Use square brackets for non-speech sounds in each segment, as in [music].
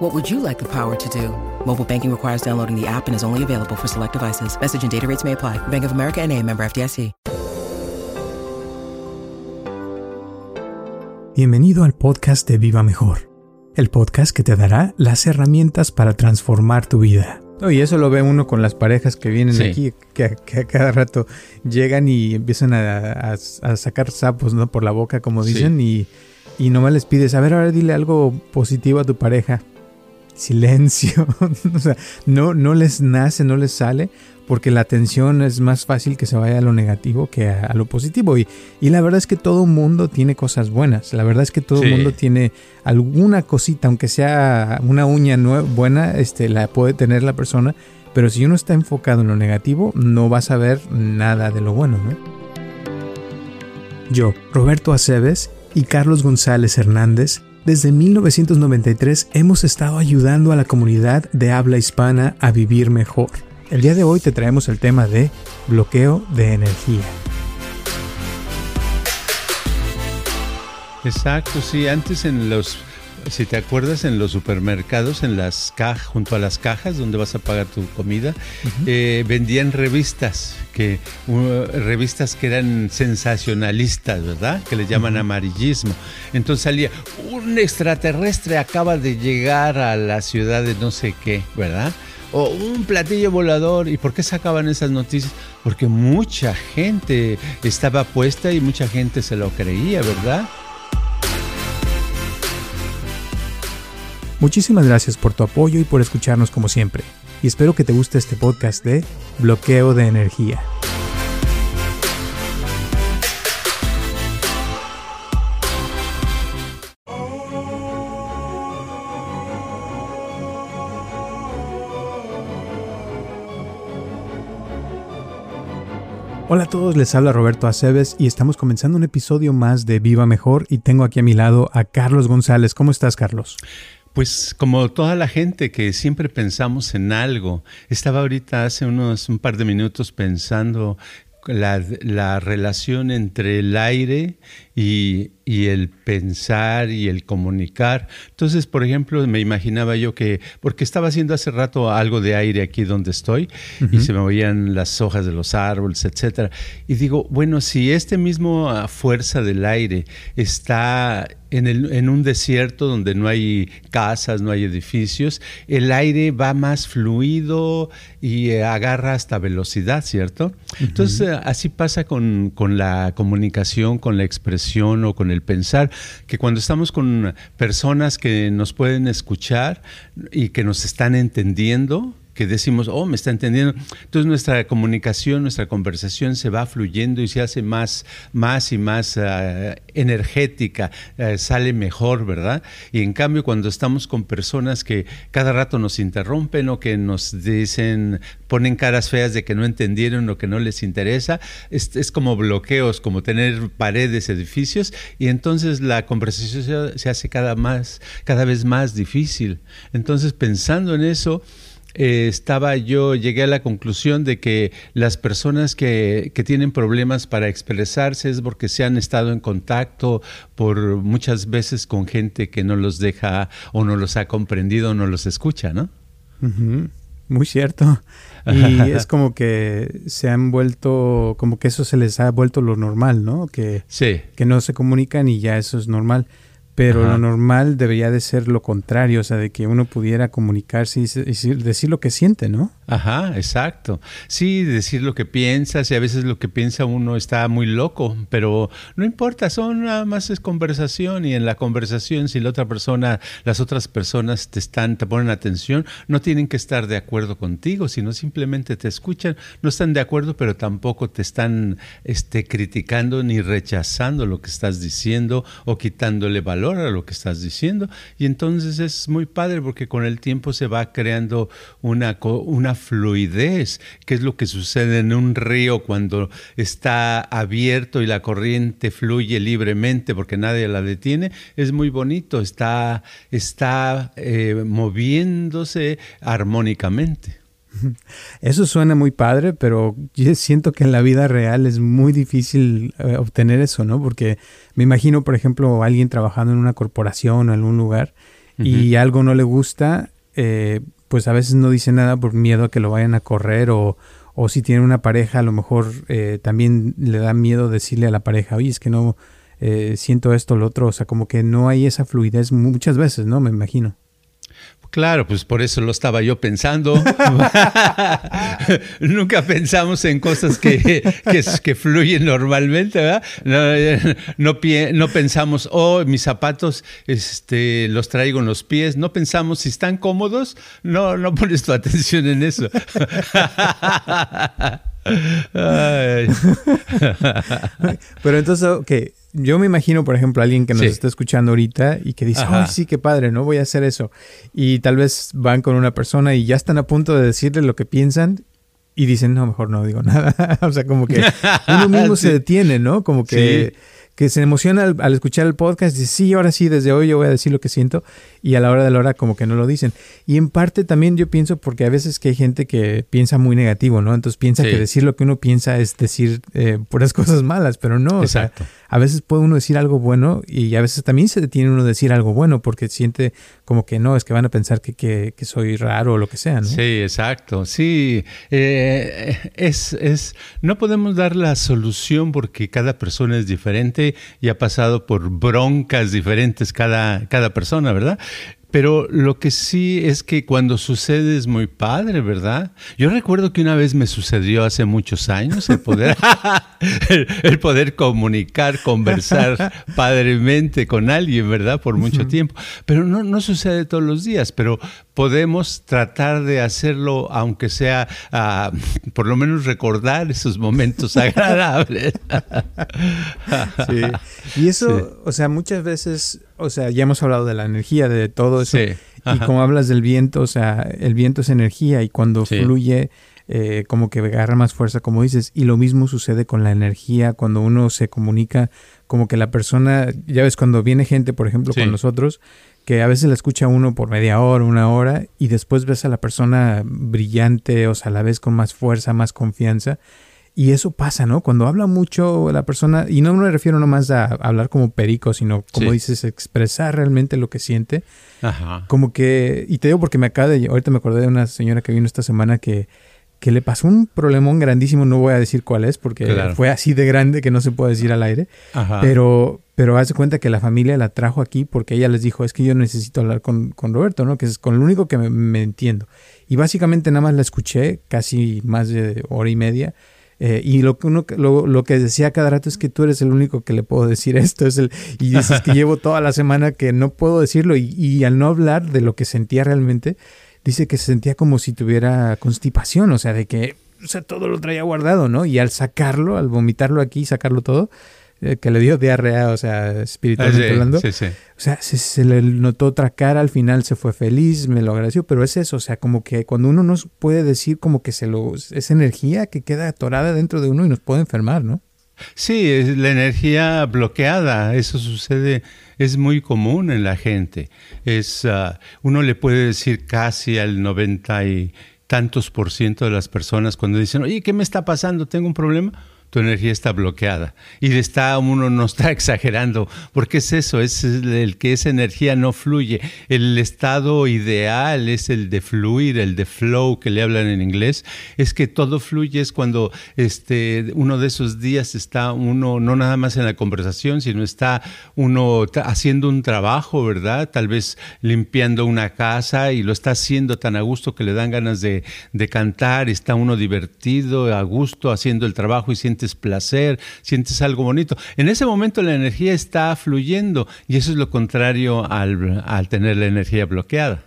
What would you like the power to do? Mobile banking requires downloading the app and is only available for select devices. Message and data rates may apply. Bank of America and a member FDIC. Bienvenido al podcast de Viva Mejor, el podcast que te dará las herramientas para transformar tu vida. y eso lo ve uno con las parejas que vienen aquí, que, a cada rato llegan y empiezan a, sacar sapos ¿no? por la boca, como dicen, y, y nomás les pides, a ver, ahora dile algo positivo a tu pareja. Silencio. [laughs] o sea, no, no les nace, no les sale, porque la atención es más fácil que se vaya a lo negativo que a, lo positivo. Y, y, la verdad es que todo mundo tiene cosas buenas. La verdad es que todo mundo tiene alguna cosita, aunque sea una uña buena, este, la puede tener la persona. Pero si uno está enfocado en lo negativo, no vas a ver nada de lo bueno, Yo, Roberto Aceves y Carlos González Hernández, desde 1993 hemos estado ayudando a la comunidad de habla hispana a vivir mejor el día de hoy te traemos el tema de bloqueo de energía. Exacto, sí, antes en los si te acuerdas, en los supermercados, en las cajas, junto a las cajas donde vas a pagar tu comida, eh, vendían revistas, que revistas que eran sensacionalistas, ¿verdad? Que le llaman amarillismo. Entonces salía un extraterrestre acaba de llegar a la ciudad de no sé qué, ¿verdad? o un platillo volador. ¿Y por qué sacaban esas noticias? Porque mucha gente estaba puesta y mucha gente se lo creía, ¿verdad? Muchísimas gracias por tu apoyo y por escucharnos como siempre. Y espero que te guste este podcast de Bloqueo de Energía. Hola a todos, les habla Roberto Aceves y estamos comenzando un episodio más de Viva Mejor y tengo aquí a mi lado a Carlos González. ¿Cómo estás, Carlos? Pues como toda la gente que siempre pensamos en algo, estaba ahorita hace unos un par de minutos pensando la, la relación entre el aire y, y, el pensar y el comunicar. Entonces, por ejemplo, me imaginaba yo que, porque estaba haciendo hace rato algo de aire aquí donde estoy y se me oían las hojas de los árboles, etcétera. Y digo, bueno, si este mismo ah, fuerza del aire está en, el, en, un desierto donde no hay casas, no hay edificios, el aire va más fluido y eh, agarra hasta velocidad, ¿cierto? Entonces, así pasa con, con la comunicación, con la expresión o con el pensar, que cuando estamos con personas que nos pueden escuchar y que nos están entendiendo, que decimos, oh, me está entendiendo. Entonces nuestra comunicación, nuestra conversación se va fluyendo y se hace más, más y más ah, energética, eh, sale mejor, ¿verdad? Y en cambio cuando estamos con personas que cada rato nos interrumpen o que nos dicen, ponen caras feas de que no entendieron o que no les interesa, es, es como bloqueos, como tener paredes, edificios, y entonces la conversación se, se hace cada, más, cada vez más difícil. Entonces pensando en eso, eh, estaba yo, llegué a la conclusión de que las personas que, que, tienen problemas para expresarse es porque se han estado en contacto por muchas veces con gente que no los deja o no los ha comprendido o no los escucha, ¿no? Muy cierto. Y [laughs] es como que se han vuelto, como que eso se les ha vuelto lo normal, ¿no? Que, sí. que no se comunican y ya eso es normal. Pero lo normal debería de ser lo contrario, o sea, de que uno pudiera comunicarse y decir, lo que siente, ¿no? Ajá, exacto. Sí, decir lo que piensas y a veces lo que piensa uno está muy loco, pero no importa, son nada más es conversación y en la conversación si la otra persona, las otras personas te están, te ponen atención, no tienen que estar de acuerdo contigo, sino simplemente te escuchan, no están de acuerdo, pero tampoco te están este, criticando ni rechazando lo que estás diciendo o quitándole valor a lo que estás diciendo. Y entonces es muy padre porque con el tiempo se va creando una, una fluidez, que es lo que sucede en un río cuando está abierto y la corriente fluye libremente porque nadie la detiene. Es muy bonito, está, está eh, moviéndose armónicamente. [laughs] Eso suena muy padre, pero yo siento que en la vida real es muy difícil eh, obtener eso, ¿no? Porque me imagino, por ejemplo, alguien trabajando en una corporación o en un lugar y algo no le gusta, eh, pues a veces no dice nada por miedo a que lo vayan a correr o, o si tiene una pareja, a lo mejor eh, también le da miedo decirle a la pareja, oye, es que no siento esto lo otro, o sea, como que no hay esa fluidez muchas veces, ¿no? Me imagino. Claro, pues por eso lo estaba yo pensando. [laughs] [laughs] Nunca pensamos en cosas que, que, fluyen normalmente, ¿verdad? No, no, pensamos, oh, mis zapatos este, los traigo en los pies. No pensamos si están cómodos. No, no pones tu atención en eso. [laughs] Pero entonces, ok, yo me imagino, por ejemplo, alguien que nos está escuchando ahorita y que dice, ay, sí, qué padre, ¿no? Voy a hacer eso. Y tal vez van con una persona y ya están a punto de decirle lo que piensan y dicen, no, mejor no digo [laughs] nada. o sea, como que uno mismo [laughs] se detiene, ¿no? Como que que se emociona al, escuchar el podcast y dice, sí, ahora sí, desde hoy yo voy a decir lo que siento y a la hora de la hora como que no lo dicen. Y en parte también yo pienso porque a veces que hay gente que piensa muy negativo, ¿no? Entonces piensa que decir lo que uno piensa es decir eh, puras [laughs] cosas malas, pero no. Exacto. a veces puede uno decir algo bueno y a veces también se detiene uno a decir algo bueno porque siente como que no, es que van a pensar que, que, soy raro o lo que sea, ¿no? Sí, exacto. Sí, eh, es, es, no podemos dar la solución porque cada persona es diferente y ha pasado por broncas diferentes cada, cada persona, ¿verdad? Pero lo que sí es que cuando sucede es muy padre, ¿verdad? Yo recuerdo que una vez me sucedió hace muchos años el poder, [laughs] el, poder comunicar, conversar [laughs] padremente con alguien, ¿verdad? Por mucho tiempo. Pero no, no sucede todos los días, pero podemos tratar de hacerlo, aunque sea ah, por lo menos recordar esos momentos [laughs] agradables. sí. Y eso, o sea, muchas veces o sea, ya hemos hablado de la energía, de todo eso. y como hablas del viento, o sea, el viento es energía y cuando fluye, eh, como que agarra más fuerza, como dices. Y lo mismo sucede con la energía, cuando uno se comunica, como que la persona, ya ves, cuando viene gente, por ejemplo, con nosotros, que a veces la escucha uno por media hora, una hora, y después ves a la persona brillante, o sea, a la vez con más fuerza, más confianza y eso pasa, ¿no? Cuando habla mucho la persona, y no me refiero nomás a hablar como perico, sino como dices, expresar realmente lo que siente. Ajá. Como que, y te digo porque me acaba de, ahorita me acordé de una señora que vino esta semana que, que le pasó un problemón grandísimo, no voy a decir cuál es, porque fue así de grande que no se puede decir al aire, Ajá. pero pero hace cuenta que la familia la trajo aquí porque ella les dijo, es que yo necesito hablar con, con Roberto, ¿no? Que es con lo único que me, me, entiendo. Y básicamente nada más la escuché casi más de hora y media eh, y lo que, uno, lo, lo, que decía cada rato es que tú eres el único que le puedo decir [laughs] esto. Es el, y dices que llevo toda la semana que no puedo decirlo. Y, y, al no hablar de lo que sentía realmente, dice que se sentía como si tuviera constipación. O sea, de que o sea, todo lo traía guardado, ¿no? Y al sacarlo, al vomitarlo aquí, sacarlo todo, que le dio diarrea, o sea, espiritualmente ah, hablando. O sea, se, le notó otra cara, al final se fue feliz, me lo agradeció, pero es eso, o sea, como que cuando uno nos puede decir como que se lo, es energía que queda atorada dentro de uno y nos puede enfermar, ¿no? Sí, es la energía bloqueada, eso sucede, es muy común en la gente. Es, ah, uno le puede decir casi al 90 y tantos por ciento de las personas cuando dicen, oye, ¿qué me está pasando? ¿Tengo un problema? Tu energía está bloqueada. Y está, uno no está [laughs] exagerando, porque es eso, es el que esa energía no fluye. El estado ideal es el de fluir, el de flow que le hablan en inglés, es que todo fluye, es cuando este, uno de esos días está uno no nada más en la conversación, sino está uno haciendo un trabajo, ¿verdad? Tal vez limpiando una casa y lo está haciendo tan a gusto que le dan ganas de, de cantar, está uno divertido, a gusto, haciendo el trabajo y siente sientes placer, sientes algo bonito. En ese momento la energía está fluyendo y eso es lo contrario al, tener la energía bloqueada.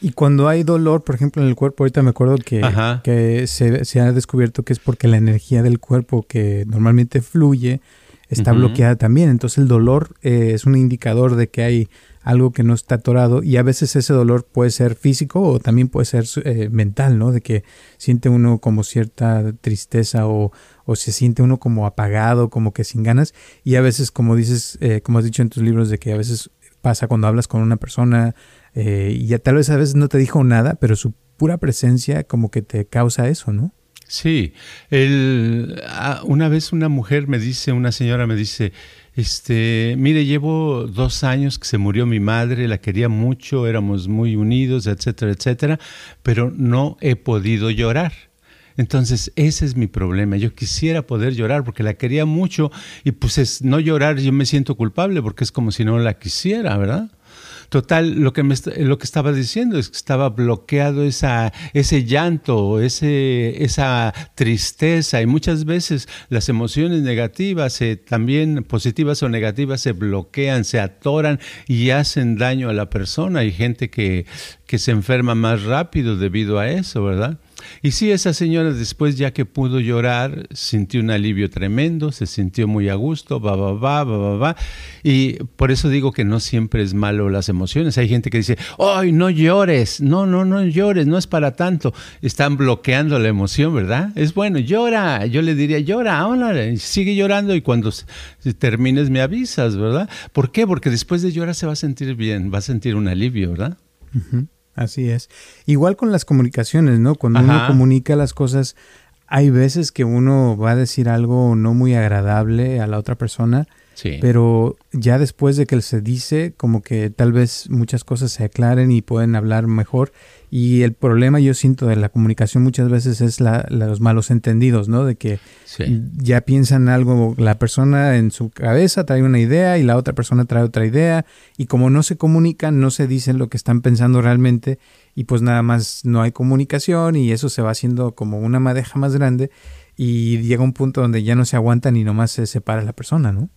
Y cuando hay dolor, por ejemplo, en el cuerpo, ahorita me acuerdo que, que se, se, ha descubierto que es porque la energía del cuerpo que normalmente fluye está bloqueada también. Entonces el dolor eh, es un indicador de que hay algo que no está atorado y a veces ese dolor puede ser físico o también puede ser eh, mental, ¿no? De que siente uno como cierta tristeza o, o, se siente uno como apagado, como que sin ganas y a veces como dices, eh, como has dicho en tus libros, de que a veces pasa cuando hablas con una persona y ya tal vez a veces no te dijo nada, pero su pura presencia como que te causa eso, ¿no? Sí, el, ah, una vez una mujer me dice, una señora me dice, este, mire, llevo dos años que se murió mi madre, la quería mucho, éramos muy unidos, etcétera, etcétera, pero no he podido llorar. Entonces, ese es mi problema. Yo quisiera poder llorar porque la quería mucho y pues es no llorar, yo me siento culpable porque es como si no la quisiera, ¿verdad? Total, lo que, me, lo que estaba diciendo es que estaba bloqueado esa, ese llanto, ese, esa tristeza y muchas veces las emociones negativas, también positivas o negativas, se bloquean, se atoran y hacen daño a la persona. Hay gente que, que se enferma más rápido debido a eso, ¿verdad? Y sí, esa señora después ya que pudo llorar, sintió un alivio tremendo, se sintió muy a gusto, va, va, va, va, va. Y por eso digo que no siempre es malo las emociones. Hay gente que dice, ¡ay, no llores! No, no, no llores, no es para tanto. Están bloqueando la emoción, ¿verdad? Es bueno, llora. Yo le diría, llora, hola, sigue llorando y cuando termines me avisas, ¿verdad? ¿Por qué? Porque después de llorar se va a sentir bien, va a sentir un alivio, ¿verdad? Así es. Igual con las comunicaciones, ¿no? Cuando uno comunica las cosas, hay veces que uno va a decir algo no muy agradable a la otra persona, sí. pero ya después de que se dice, como que tal vez muchas cosas se aclaren y pueden hablar mejor y el problema yo siento de la comunicación muchas veces es la, los malos entendidos, ¿no? De que ya piensan algo, la persona en su cabeza trae una idea y la otra persona trae otra idea y como no se comunican, no se dicen lo que están pensando realmente y pues nada más no hay comunicación y eso se va haciendo como una madeja más grande y llega un punto donde ya no se aguantan y nomás se separa la persona, ¿no?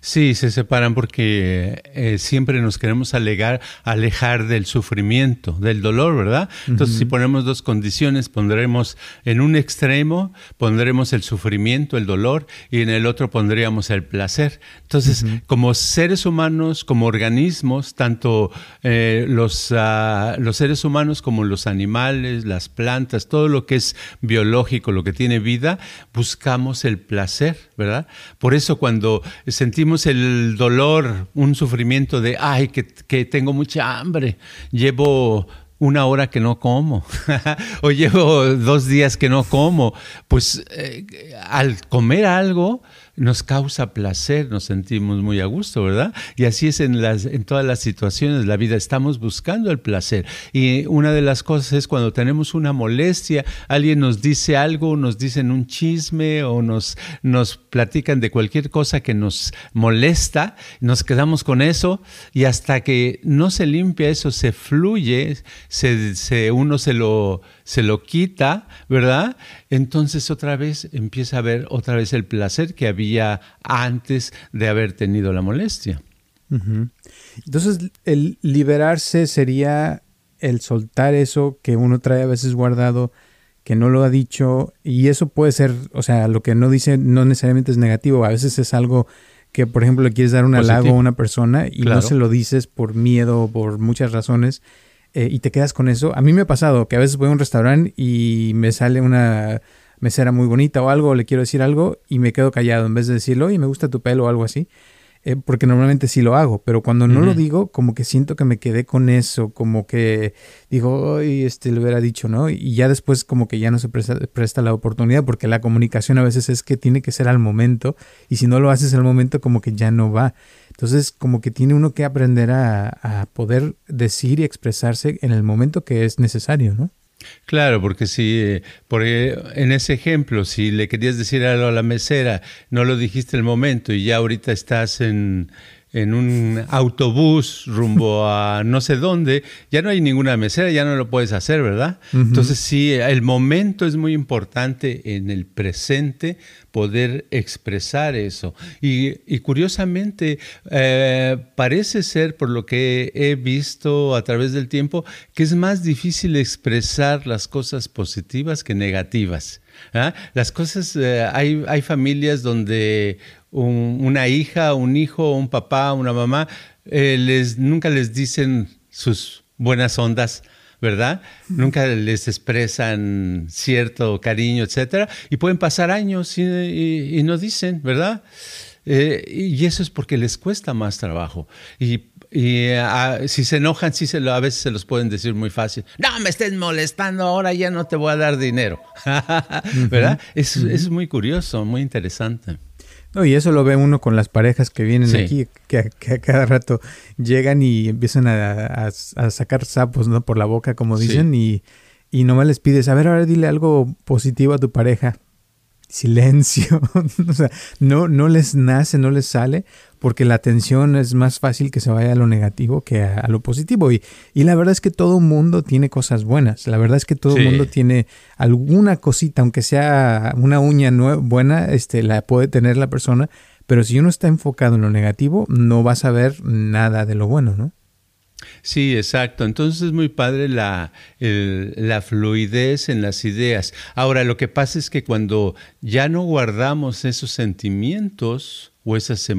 Sí, se separan porque eh, siempre nos queremos alegar, alejar del sufrimiento, del dolor, ¿verdad? Entonces, si ponemos dos condiciones, pondremos en un extremo, pondremos el sufrimiento, el dolor, y en el otro pondríamos el placer. Entonces, como seres humanos, como organismos, tanto eh, los, ah, los seres humanos como los animales, las plantas, todo lo que es biológico, lo que tiene vida, buscamos el placer, ¿verdad? Por eso cuando se sentimos el dolor, un sufrimiento de, ay, que, tengo mucha hambre, llevo una hora que no como [laughs] o llevo dos días que no como, pues eh, al comer algo nos causa placer, nos sentimos muy a gusto, ¿verdad? Y así es en, las, todas las situaciones de la vida, estamos buscando el placer. Y una de las cosas es cuando tenemos una molestia, alguien nos dice algo, nos dicen un chisme o nos, platican de cualquier cosa que nos molesta, nos quedamos con eso y hasta que no se limpia eso, se fluye, se uno se lo se lo quita, ¿verdad? Entonces otra vez empieza a ver otra vez el placer que había antes de haber tenido la molestia. Entonces el liberarse sería el soltar eso que uno trae a veces guardado, que no lo ha dicho, y eso puede ser, o sea, lo que no dice no necesariamente es negativo, a veces es algo que, por ejemplo, le quieres dar un halago a una persona y no se lo dices por miedo o por muchas razones, eh, y te quedas con eso. A mí me ha pasado que a veces voy a un restaurante y me sale una mesera muy bonita o algo, le quiero decir algo y me quedo callado en vez de decirlo, y me gusta tu pelo o algo así. Eh, porque normalmente sí lo hago, pero cuando no lo digo, como que siento que me quedé con eso, como que digo, hoy este lo hubiera dicho, ¿no? Y ya después como que ya no se presta, presta, la oportunidad, porque la comunicación a veces es que tiene que ser al momento, y si no lo haces al momento, como que ya no va. Entonces, como que tiene uno que aprender a, a poder decir y expresarse en el momento que es necesario, ¿no? Claro, porque si, eh, porque en ese ejemplo, si le querías decir algo a la mesera, no lo dijiste el momento y ya ahorita estás en, en un autobús rumbo [laughs] a no sé dónde, ya no hay ninguna mesera, ya no lo puedes hacer, ¿verdad? Entonces sí, el momento es muy importante en el presente poder expresar eso. Y, curiosamente, eh, parece ser, por lo que he visto a través del tiempo, que es más difícil expresar las cosas positivas que negativas. ¿ah? Las cosas, eh, hay, hay familias donde una hija, un hijo, un papá, una mamá, eh, les, nunca les dicen sus buenas ondas, ¿verdad? Nunca les expresan cierto cariño, etcétera, y pueden pasar años y, no dicen, ¿verdad? Eh, y eso es porque les cuesta más trabajo. Y y ah, si se enojan, sí se lo, a veces se los pueden decir muy fácil. No me estés molestando, ahora ya no te voy a dar dinero. [laughs] ¿Verdad? Es, es, muy curioso, muy interesante. No, y eso lo ve uno con las parejas que vienen aquí, que, a cada rato llegan y empiezan a, sacar sapos ¿no? por la boca, como dicen, y, y nomás les pides, a ver, ahora dile algo positivo a tu pareja silencio, [laughs] o sea, no, no les nace, no les sale, porque la atención es más fácil que se vaya a lo negativo que a, lo positivo. Y, y, la verdad es que todo mundo tiene cosas buenas, la verdad es que todo mundo tiene alguna cosita, aunque sea una uña buena, este, la puede tener la persona, pero si uno está enfocado en lo negativo, no vas a ver nada de lo bueno, ¿no? Sí, exacto. Entonces es muy padre la, la, fluidez en las ideas. Ahora, lo que pasa es que cuando ya no guardamos esos sentimientos o esos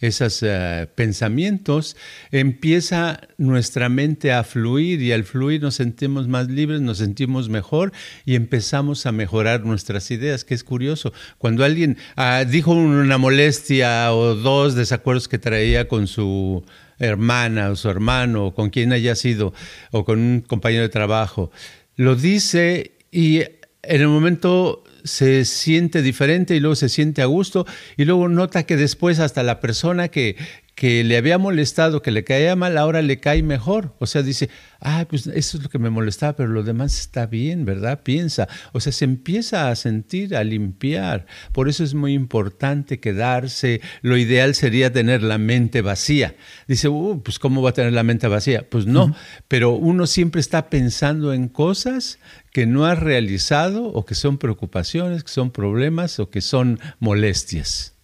esas, eh, pensamientos, empieza nuestra mente a fluir y al fluir nos sentimos más libres, nos sentimos mejor y empezamos a mejorar nuestras ideas, que es curioso. Cuando alguien ah, dijo una molestia o dos desacuerdos que traía con su hermana o su hermano o con quien haya sido o con un compañero de trabajo, lo dice y en el momento se siente diferente y luego se siente a gusto y luego nota que después hasta la persona que, que le había molestado, que le caía mal, ahora le cae mejor. O sea, dice, ah, pues eso es lo que me molestaba, pero lo demás está bien, ¿verdad? Piensa. O sea, se empieza a sentir, a limpiar. Por eso es muy importante quedarse. Lo ideal sería tener la mente vacía. Dice, uh, pues ¿cómo va a tener la mente vacía? Pues no, pero uno siempre está pensando en cosas que no ha realizado o que son preocupaciones, que son problemas o que son molestias.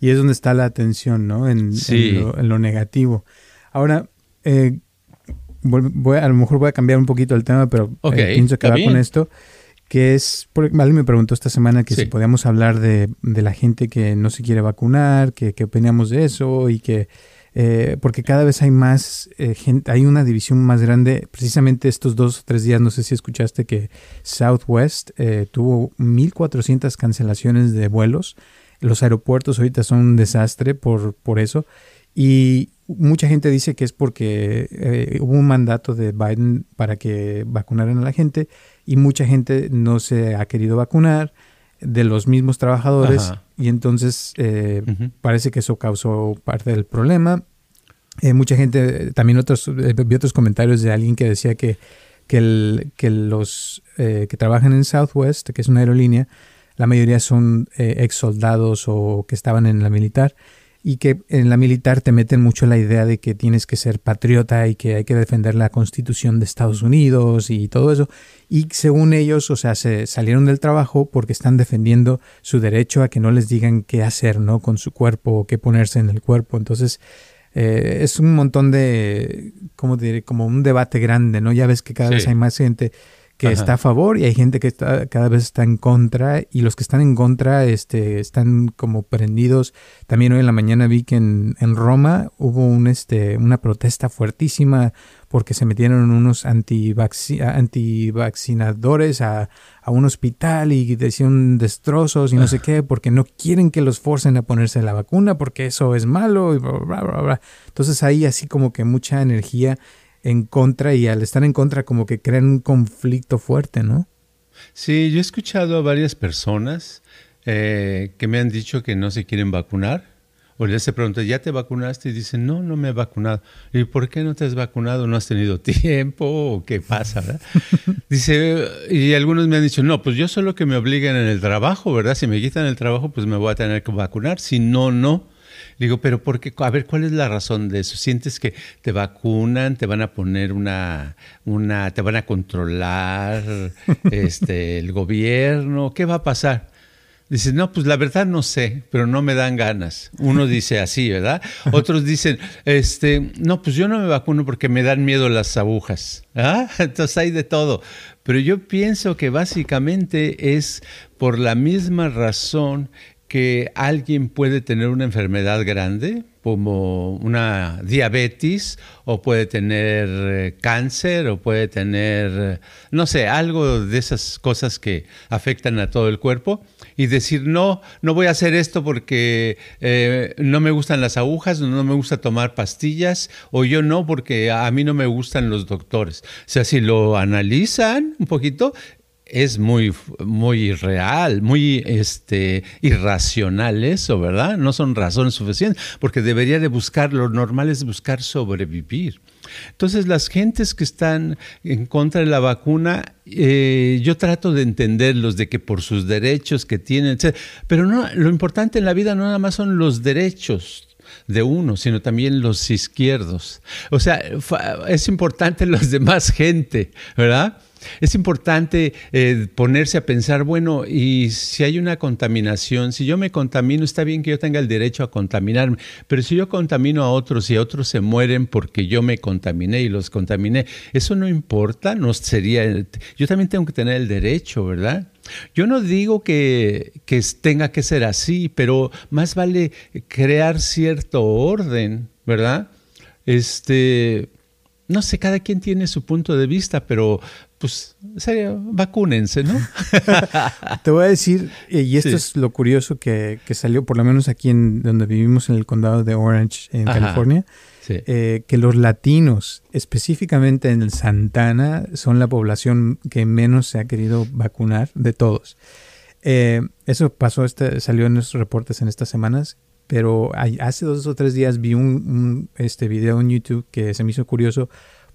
Y es donde está la atención, ¿no? En, lo, negativo. Ahora, eh, voy, a lo mejor voy a cambiar un poquito el tema, pero eh, pienso que va con esto. Que es, alguien me preguntó esta semana que si podíamos hablar de, la gente que no se quiere vacunar, que, que opinamos de eso y que eh, porque cada vez hay más gente, hay una división más grande. Precisamente estos dos o tres días, no sé si escuchaste que Southwest tuvo 1.400 cancelaciones de vuelos los aeropuertos ahorita son un desastre por, por eso. Y mucha gente dice que es porque eh, hubo un mandato de Biden para que vacunaran a la gente y mucha gente no se ha querido vacunar de los mismos trabajadores y entonces eh, parece que eso causó parte del problema. Eh, mucha gente, también otros, vi otros comentarios de alguien que decía que, que, el, que los que trabajan en Southwest, que es una aerolínea, la mayoría son eh, ex soldados o que estaban en la militar y que en la militar te meten mucho la idea de que tienes que ser patriota y que hay que defender la constitución de Estados Unidos y todo eso. Y según ellos, o sea, se salieron del trabajo porque están defendiendo su derecho a que no les digan qué hacer, ¿no? Con su cuerpo o qué ponerse en el cuerpo. Entonces, eh, es un montón de, ¿cómo diré? Como un debate grande, ¿no? Ya ves que cada vez hay más gente que está a favor y hay gente que está, cada vez está en contra y los que están en contra este, están como prendidos. También hoy en la mañana vi que en, en Roma hubo un, este, una protesta fuertísima porque se metieron unos antivaccinadores a, a, un hospital y decían destrozos y no sé qué porque no quieren que los forcen a ponerse la vacuna porque eso es malo y bla, bla, bla, bla. Entonces hay así como que mucha energía en contra y al estar en contra como que crean un conflicto fuerte, ¿no? Sí, yo he escuchado a varias personas eh, que me han dicho que no se quieren vacunar. O les se pregunta, ¿ya te vacunaste? Y dicen, no, no me he vacunado. ¿Y por qué no te has vacunado? ¿No has tenido [laughs] tiempo? ¿O qué pasa? ¿verdad? [laughs] Dice, y algunos me han dicho, no, pues yo solo que me obliguen en el trabajo, ¿verdad? Si me quitan el trabajo, pues me voy a tener que vacunar. Si no, no. Digo, pero ¿por qué? A ver, ¿cuál es la razón de eso? ¿Sientes que te vacunan, te van a poner una, una te van a controlar [laughs] este, el gobierno? ¿Qué va a pasar? Dices, no, pues la verdad no sé, pero no me dan ganas. Uno dice así, ¿verdad? [laughs] Otros dicen, este, no, pues yo no me vacuno porque me dan miedo las agujas. ¿Ah? [laughs] Entonces hay de todo. Pero yo pienso que básicamente es por la misma razón que alguien puede tener una enfermedad grande, como una diabetes, o puede tener eh, cáncer, o puede tener, eh, no sé, algo de esas cosas que afectan a todo el cuerpo, y decir, no, no voy a hacer esto porque eh, no me gustan las agujas, no me gusta tomar pastillas, o yo no porque a mí no me gustan los doctores. O sea, si lo analizan un poquito, es muy, muy irreal, muy este, irracional eso, ¿verdad? No son razones suficientes, porque debería de buscar, lo normal es buscar sobrevivir. Entonces, las gentes que están en contra de la vacuna, eh, yo trato de entenderlos, de que por sus derechos que tienen, pero no, lo importante en la vida no nada más son los derechos, de uno, sino también los izquierdos. O sea, es importante [laughs] los demás gente, ¿verdad? Es importante eh, ponerse a pensar, bueno, y si hay una contaminación, si yo me contamino, está bien que yo tenga el derecho a contaminarme, pero si yo contamino a otros y otros se mueren porque yo me contaminé y los contaminé, eso no importa, no sería, yo también tengo que tener el derecho, ¿verdad? Yo no digo que, que tenga que ser así, pero más vale crear cierto orden, ¿verdad? Este, no sé, cada quien tiene su punto de vista, pero pues sería, vacúnense, ¿no? [laughs] Te voy a decir, eh, y esto es lo curioso que, salió, por lo menos aquí en donde vivimos en el condado de Orange, en California, eh, que los latinos, específicamente en el Santana, son la población que menos se ha querido vacunar de todos. Eh, eso pasó, este, salió en nuestros reportes en estas semanas, pero hace dos o tres días vi un, un este video en YouTube que se me hizo curioso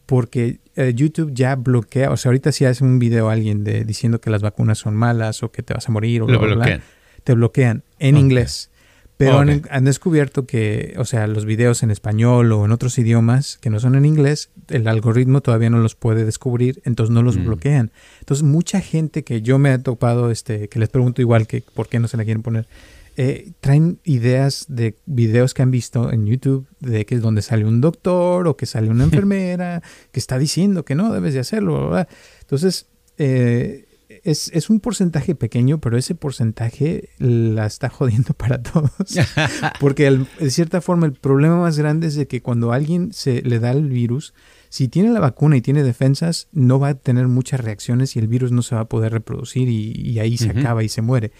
porque eh, YouTube ya bloquea, o sea, ahorita si hace un video alguien de, diciendo que las vacunas son malas o que te vas a morir o bla, te bloquean en inglés. Pero han, descubierto que, o sea, los videos en español o en otros idiomas que no son en inglés, el algoritmo todavía no los puede descubrir, entonces no los mm. bloquean. Entonces, mucha gente que yo me he topado, este, que les pregunto igual que por qué no se la quieren poner, eh, traen ideas de videos que han visto en YouTube de que es donde sale un doctor o que sale una [laughs] enfermera que está diciendo que no debes de hacerlo. Entonces, eh, es, es, un porcentaje pequeño, pero ese porcentaje la está jodiendo [laughs] para todos. [laughs] Porque de cierta forma el problema más grande es de que cuando a alguien se le da el virus, si tiene la vacuna y tiene defensas, no va a tener muchas reacciones y el virus no se va a poder reproducir y, ahí se acaba y se muere.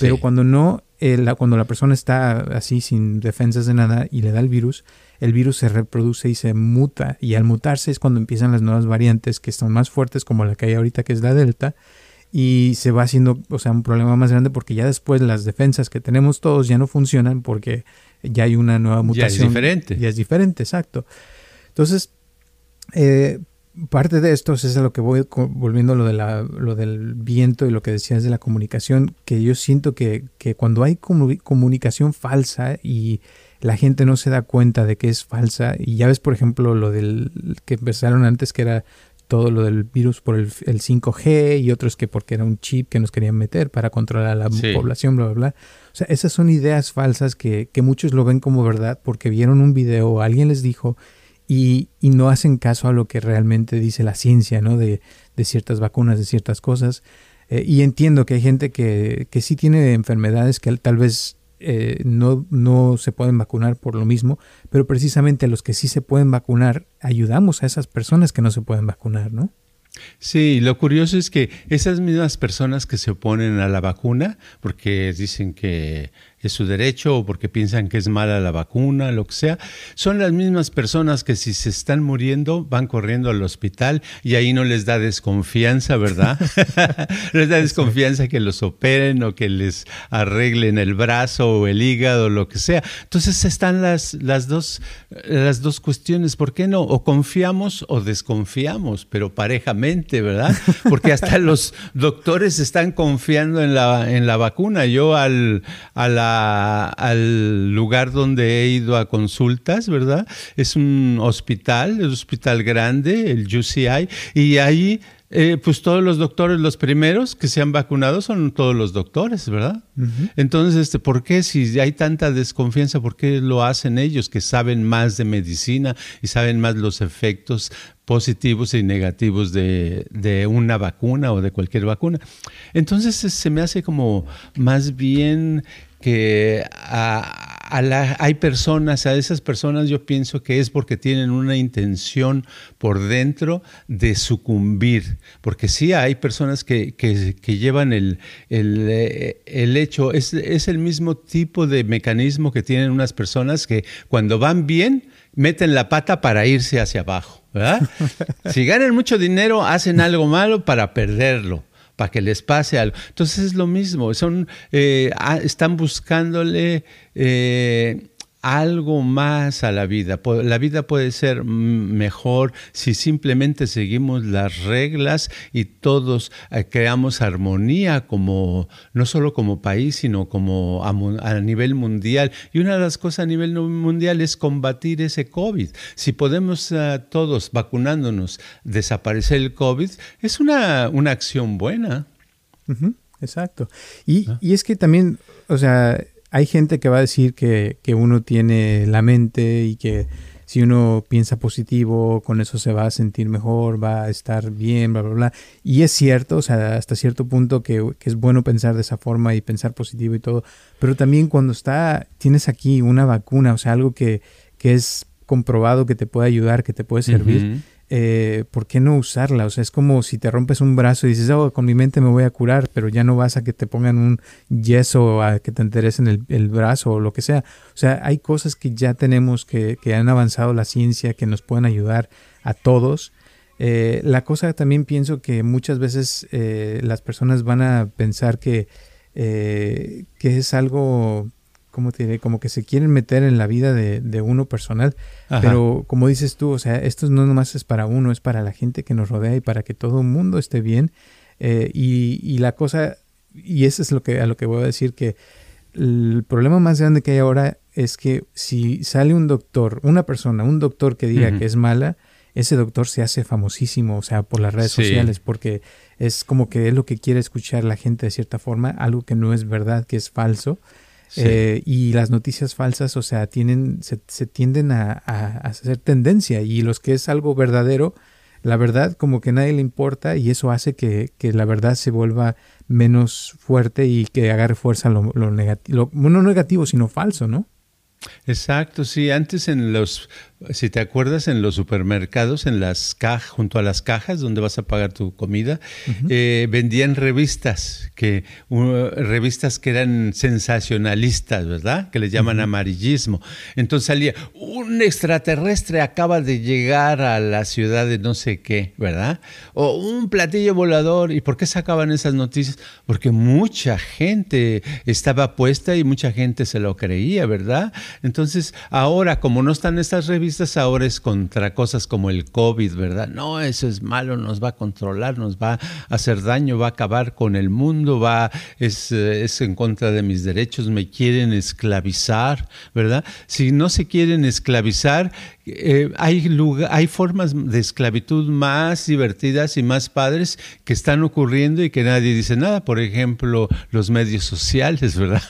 Pero cuando no, cuando la persona está así sin defensas de nada y le da el virus, el virus se reproduce y se muta. Y al mutarse es cuando empiezan las nuevas variantes que son más fuertes, como la que hay ahorita, que es la Delta. Y se va haciendo, o sea, un problema más grande porque ya después las defensas que tenemos todos ya no funcionan porque ya hay una nueva mutación. Ya es diferente. Ya es diferente, exacto. Entonces, eh, parte de esto es a lo que voy volviendo a lo, de la, lo del viento y lo que decías de la comunicación, que yo siento que, que cuando hay comunicación falsa y la gente no se da cuenta de que es falsa, y ya ves por ejemplo lo del que empezaron antes que era todo lo del virus por el, 5G y otros que porque era un chip que nos querían meter para controlar a la población, bla, bla, bla. O sea, esas son ideas falsas que, que muchos lo ven como verdad porque vieron un video o alguien les dijo y, no hacen caso a lo que realmente dice la ciencia, ¿no? De, ciertas vacunas, de ciertas cosas. Eh, y entiendo que hay gente que, que sí tiene enfermedades que tal vez eh, no, no se pueden vacunar por lo mismo, pero precisamente los que sí se pueden vacunar, ayudamos a esas personas que no se pueden vacunar, ¿no? Sí, lo curioso es que esas mismas personas que se oponen a la vacuna, porque dicen que es su derecho o porque piensan que es mala la vacuna, lo que sea, son las mismas personas que si se están muriendo van corriendo al hospital y ahí no les da desconfianza, ¿verdad? [laughs] les da desconfianza que los operen o que les arreglen el brazo o el hígado, lo que sea. Entonces están las, las, dos, las dos cuestiones, ¿por qué no? O confiamos o desconfiamos, pero parejamente, ¿verdad? Porque hasta los doctores están confiando en la, en la vacuna. Yo al, a la al lugar donde he ido a consultas, ¿verdad? Es un hospital, es un hospital grande, el UCI, y ahí Eh, pues todos los doctores, los primeros que se han vacunado son todos los doctores, ¿verdad? Entonces, este, ¿por qué si hay tanta desconfianza, por qué lo hacen ellos que saben más de medicina y saben más los efectos positivos y negativos de, de una vacuna o de cualquier vacuna? Entonces se me hace como más bien que hay personas, a esas personas yo pienso que es porque tienen una intención por dentro de sucumbir, porque sí hay personas que, llevan el, el, el hecho, es, es, el mismo tipo de mecanismo que tienen unas personas que cuando van bien, meten la pata para irse hacia abajo. ¿verdad? [laughs] si ganan mucho dinero, hacen algo malo para perderlo para que les pase algo. Entonces es lo mismo, son, eh, están buscándole eh, algo más a la vida. La vida puede ser mejor si simplemente seguimos las reglas y todos eh, creamos armonía como no solo como país, sino como a, nivel mundial. Y una de las cosas a nivel mundial es combatir ese COVID. Si podemos eh, todos vacunándonos desaparecer el COVID, es una, una acción buena. exacto. Y, y es que también, o sea, hay gente que va a decir que, uno tiene la mente y que si uno piensa positivo, con eso se va a sentir mejor, va a estar bien, bla, bla, bla. Y es cierto, o sea, hasta cierto punto que, es bueno pensar de esa forma y pensar positivo y todo. Pero también cuando está, tienes aquí una vacuna, o sea, algo que, que es comprobado que te puede ayudar, que te puede servir, eh, ¿por qué no usarla? O sea, es como si te rompes un brazo y dices, oh, con mi mente me voy a curar, pero ya no vas a que te pongan un yeso, a que te enteresen el, el brazo o lo que sea. O sea, hay cosas que ya tenemos que, que han avanzado la ciencia, que nos pueden ayudar a todos. Eh, la cosa también pienso que muchas veces eh, las personas van a pensar que, que es algo ¿cómo te diré? Como que se quieren meter en la vida de, uno personal. Pero como dices tú, o sea, esto no nomás es para uno, es para la gente que nos rodea y para que todo el mundo esté bien. Eh, y, la cosa, y eso es lo que, a lo que voy a decir, que el problema más grande que hay ahora es que si sale un doctor, una persona, un doctor que diga que es mala, ese doctor se hace famosísimo, o sea, por las redes sociales, porque es como que es lo que quiere escuchar la gente de cierta forma, algo que no es verdad, que es falso. Eh, y las noticias falsas, o sea, tienen, se, tienden a, hacer tendencia. Y los que es algo verdadero, la verdad como que nadie le importa y eso hace que, la verdad se vuelva menos fuerte y que agarre fuerza lo, lo negativo, no negativo, sino falso, ¿no? Exacto, sí, antes en los si te acuerdas, en los supermercados, en las cajas, junto a las cajas donde vas a pagar tu comida, eh, vendían revistas, que, revistas que eran sensacionalistas, ¿verdad? Que les llaman amarillismo. Entonces salía, un extraterrestre acaba de llegar a la ciudad de no sé qué, ¿verdad? O un platillo volador. ¿Y por qué sacaban esas noticias? Porque mucha gente estaba puesta y mucha gente se lo creía, ¿verdad? Entonces, ahora, como no están estas revistas, ahora es contra cosas como el COVID, ¿verdad? No, eso es malo, nos va a controlar, nos va a hacer daño, va a acabar con el mundo, va, es, eh, es en contra de mis derechos, me quieren esclavizar, ¿verdad? Si no se quieren esclavizar, eh, hay, hay formas de esclavitud más divertidas y más padres que están ocurriendo y que nadie dice nada. Por ejemplo, los medios sociales, ¿verdad?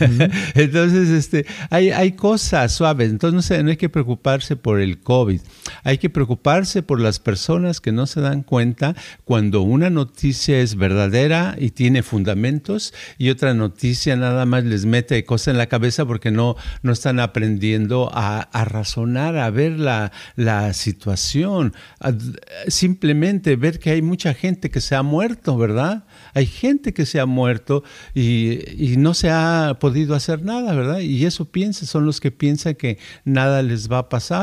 [laughs] Entonces, este, hay, hay cosas suaves. Entonces, no hay que preocuparse por el COVID. Hay que preocuparse por las personas que no se dan cuenta cuando una noticia es verdadera y tiene fundamentos y otra noticia nada más les mete cosas en la cabeza porque no, no están aprendiendo a, a razonar, a ver la, la situación, simplemente ver que hay mucha gente que se ha muerto, ¿verdad? Hay gente que se ha muerto y, y, no se ha podido hacer nada, ¿verdad? Y eso piensa, son los que piensan que nada les va a pasar.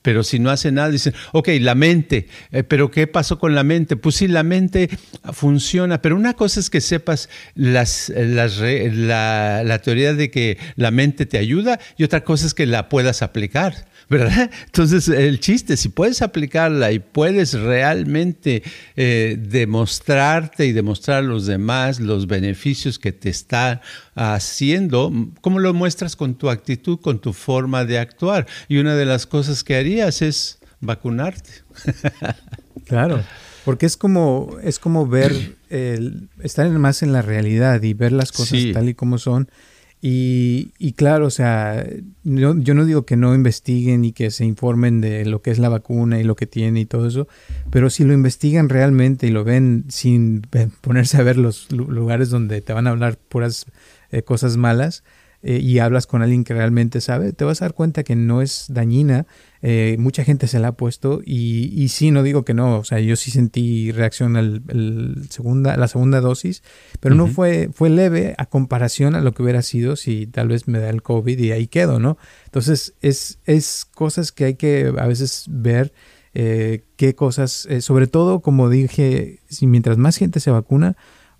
Pero si no hace nada, dicen, ok, la mente, eh, pero ¿qué pasó con la mente? Pues sí, la mente funciona, pero una cosa es que sepas las, las, la, la teoría de que la mente te ayuda y otra cosa es que la puedas aplicar. ¿Verdad? Entonces, el chiste, si puedes aplicarla y puedes realmente eh, demostrarte y demostrar a los demás los beneficios que te está haciendo, ¿cómo lo muestras con tu actitud, con tu forma de actuar? Y una de las cosas que harías es vacunarte. [laughs] Claro. Porque es como, es como ver, el, estar más en la realidad y ver las cosas tal y como son. Y, y claro, o sea, yo, yo, no digo que no investiguen y que se informen de lo que es la vacuna y lo que tiene y todo eso, pero si lo investigan realmente y lo ven sin ponerse a ver los lugares donde te van a hablar puras eh, cosas malas, eh, y hablas con alguien que realmente sabe, te vas a dar cuenta que no es dañina. Eh, mucha gente se la ha puesto y, y, sí, no digo que no, o sea, yo sí sentí reacción al segunda, la segunda dosis, pero no fue, fue leve a comparación a lo que hubiera sido si tal vez me da el COVID y ahí quedo, ¿no? Entonces es, es cosas que hay que a veces ver. Eh, qué cosas, sobre todo como dije, si mientras más gente se vacuna,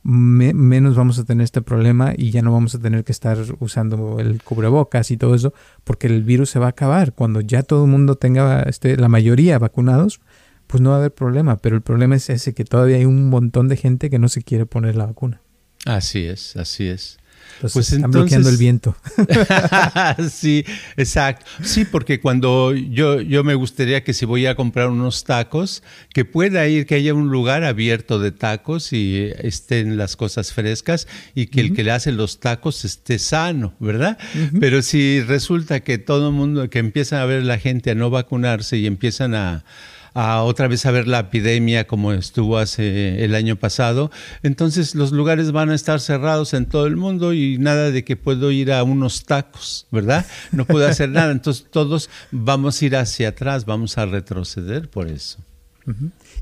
menos vamos a tener este problema y ya no vamos a tener que estar usando el cubrebocas y todo eso, porque el virus se va a acabar. Cuando ya todo el mundo tenga, este, la mayoría vacunados, pues no va a haber problema. Pero el problema es ese, que todavía hay un montón de gente que no se quiere poner la vacuna. Así es, así es pues están bloqueando el viento. [laughs] sí, exacto. Sí, porque cuando yo, yo me gustaría que si voy a comprar unos tacos, que pueda ir, que haya un lugar abierto de tacos y estén las cosas frescas y que el que le hace los tacos esté sano, ¿verdad? Pero si resulta que todo el mundo, que empieza a ver la gente a no vacunarse y empiezan a a otra vez a ver la epidemia como estuvo hace el año pasado, entonces los lugares van a estar cerrados en todo el mundo y nada de que puedo ir a unos tacos, ¿verdad? No puedo hacer nada, entonces todos vamos a ir hacia atrás, vamos a retroceder por eso.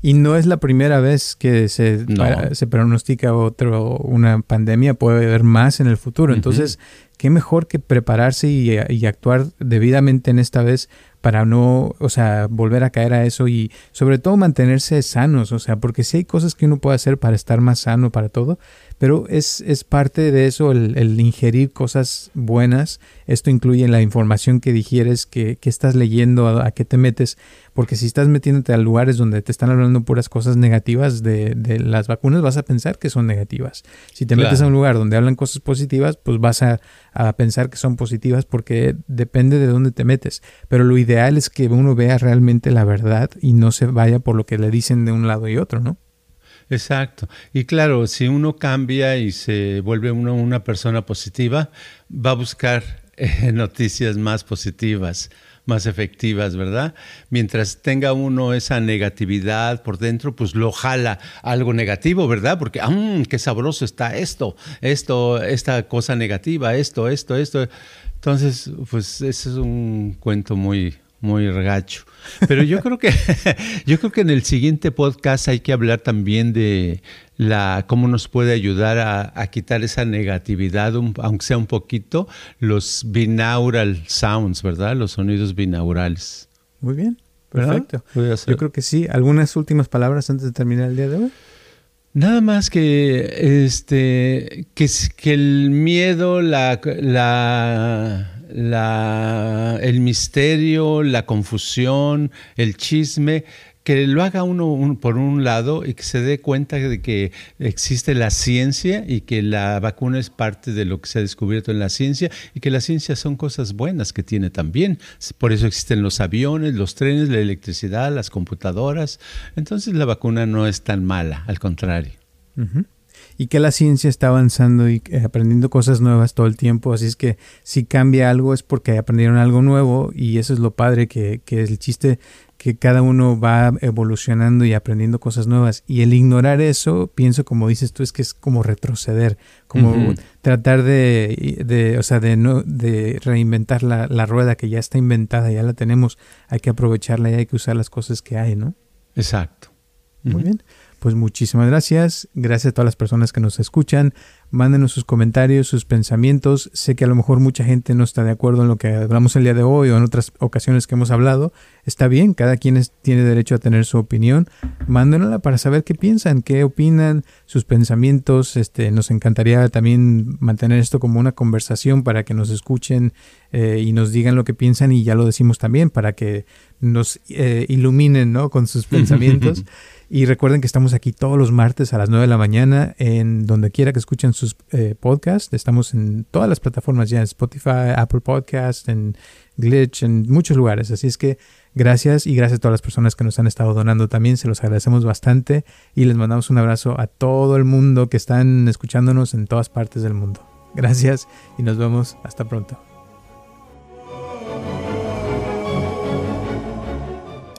Y no es la primera vez que se, se pronostica otro, una pandemia, puede haber más en el futuro. Entonces, qué mejor que prepararse y, y, actuar debidamente en esta vez para no, o sea, volver a caer a eso y sobre todo mantenerse sanos, o sea, porque si hay cosas que uno puede hacer para estar más sano para todo, pero es, es parte de eso el, ingerir cosas buenas. Esto incluye la información que digieres, que, que estás leyendo, a, qué te metes, porque si estás metiéndote a lugares donde te están hablando puras cosas negativas de, de las vacunas, vas a pensar que son negativas. Si te metes a un lugar donde hablan cosas positivas, pues vas a, a pensar que son positivas porque depende de dónde te metes. Pero lo ideal es que uno vea realmente la verdad y no se vaya por lo que le dicen de un lado y otro, ¿no? Exacto. Y claro, si uno cambia y se vuelve uno una persona positiva, va a buscar eh, [laughs] noticias más positivas, más efectivas, ¿verdad? Mientras tenga uno esa negatividad por dentro, pues lo jala algo negativo, ¿verdad? Porque, ¡ah, qué sabroso está esto, esto, esta cosa negativa, esto, esto, esto! Entonces, pues ese es un cuento muy, muy regacho. Pero yo creo que [laughs] yo creo que en el siguiente podcast hay que hablar también de la cómo nos puede ayudar a, quitar esa negatividad, aunque sea un poquito, los binaural sounds, ¿verdad? Los sonidos binaurales. Muy bien, perfecto. Yo creo que sí. ¿Algunas últimas palabras antes de terminar el día de hoy? Nada más que este que, que el miedo, la, la la, el misterio, la confusión, el chisme, que lo haga uno por un lado y que se dé cuenta de que existe la ciencia y que la vacuna es parte de lo que se ha descubierto en la ciencia y que la ciencia son cosas buenas que tiene también. Por eso existen los aviones, los trenes, la electricidad, las computadoras. Entonces la vacuna no es tan mala, al contrario y que la ciencia está avanzando y eh, aprendiendo cosas nuevas todo el tiempo. Así es que si cambia algo es porque aprendieron algo nuevo y eso es lo padre que, que el chiste que cada uno va evolucionando y aprendiendo cosas nuevas. Y el ignorar eso, pienso como dices tú, es que es como retroceder, como tratar de, de, o sea, de, no, de reinventar la, la, rueda que ya está inventada, ya la tenemos, hay que aprovecharla y hay que usar las cosas que hay, ¿no? Exacto. Muy bien. Pues muchísimas gracias. Gracias a todas las personas que nos escuchan. Mándenos sus comentarios, sus pensamientos. Sé que a lo mejor mucha gente no está de acuerdo en lo que hablamos el día de hoy o en otras ocasiones que hemos hablado. Está bien, cada quien tiene derecho a tener su opinión. Mándenla para saber qué piensan, qué opinan, sus pensamientos. Este, nos encantaría también mantener esto como una conversación para que nos escuchen eh, y nos digan lo que piensan y ya lo decimos también para que nos eh, iluminen ¿no? con sus [laughs] pensamientos. Y recuerden que estamos aquí todos los martes a las 9 de la mañana en donde quiera que escuchen sus eh, podcasts. Estamos en todas las plataformas ya, en Spotify, Apple Podcasts, en Glitch, en muchos lugares. Así es que Gracias y gracias a todas las personas que nos han estado donando también, se los agradecemos bastante y les mandamos un abrazo a todo el mundo que están escuchándonos en todas partes del mundo. Gracias y nos vemos hasta pronto.